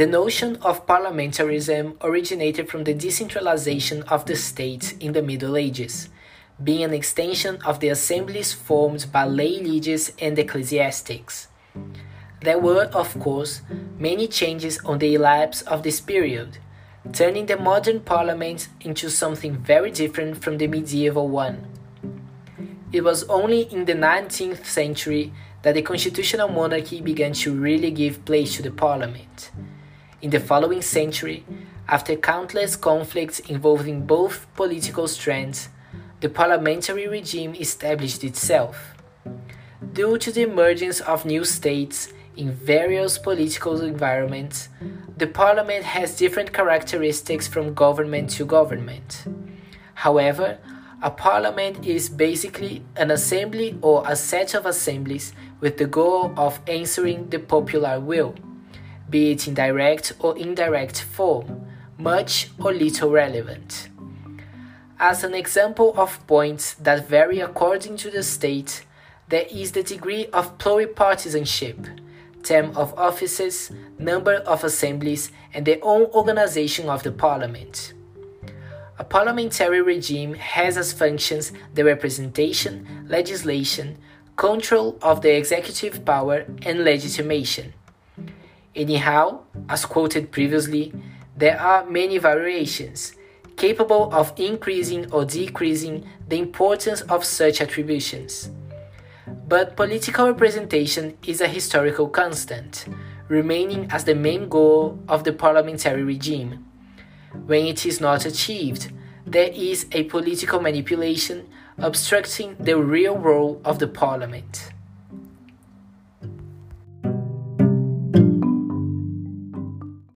The notion of parliamentarism originated from the decentralization of the state in the Middle Ages, being an extension of the assemblies formed by lay leaders and ecclesiastics. There were, of course, many changes on the elapse of this period, turning the modern parliament into something very different from the medieval one. It was only in the 19th century that the constitutional monarchy began to really give place to the parliament. In the following century, after countless conflicts involving both political strands, the parliamentary regime established itself. Due to the emergence of new states, in various political environments, the parliament has different characteristics from government to government. However, a parliament is basically an assembly or a set of assemblies with the goal of answering the popular will, be it in direct or indirect form, much or little relevant. As an example of points that vary according to the state, there is the degree of pluripartisanship term of offices, number of assemblies, and the own organization of the parliament. A parliamentary regime has as functions the representation, legislation, control of the executive power, and legitimation. Anyhow, as quoted previously, there are many variations, capable of increasing or decreasing the importance of such attributions. But political representation is a historical constant, remaining as the main goal of the parliamentary regime. When it is not achieved, there is a political manipulation obstructing the real role of the parliament.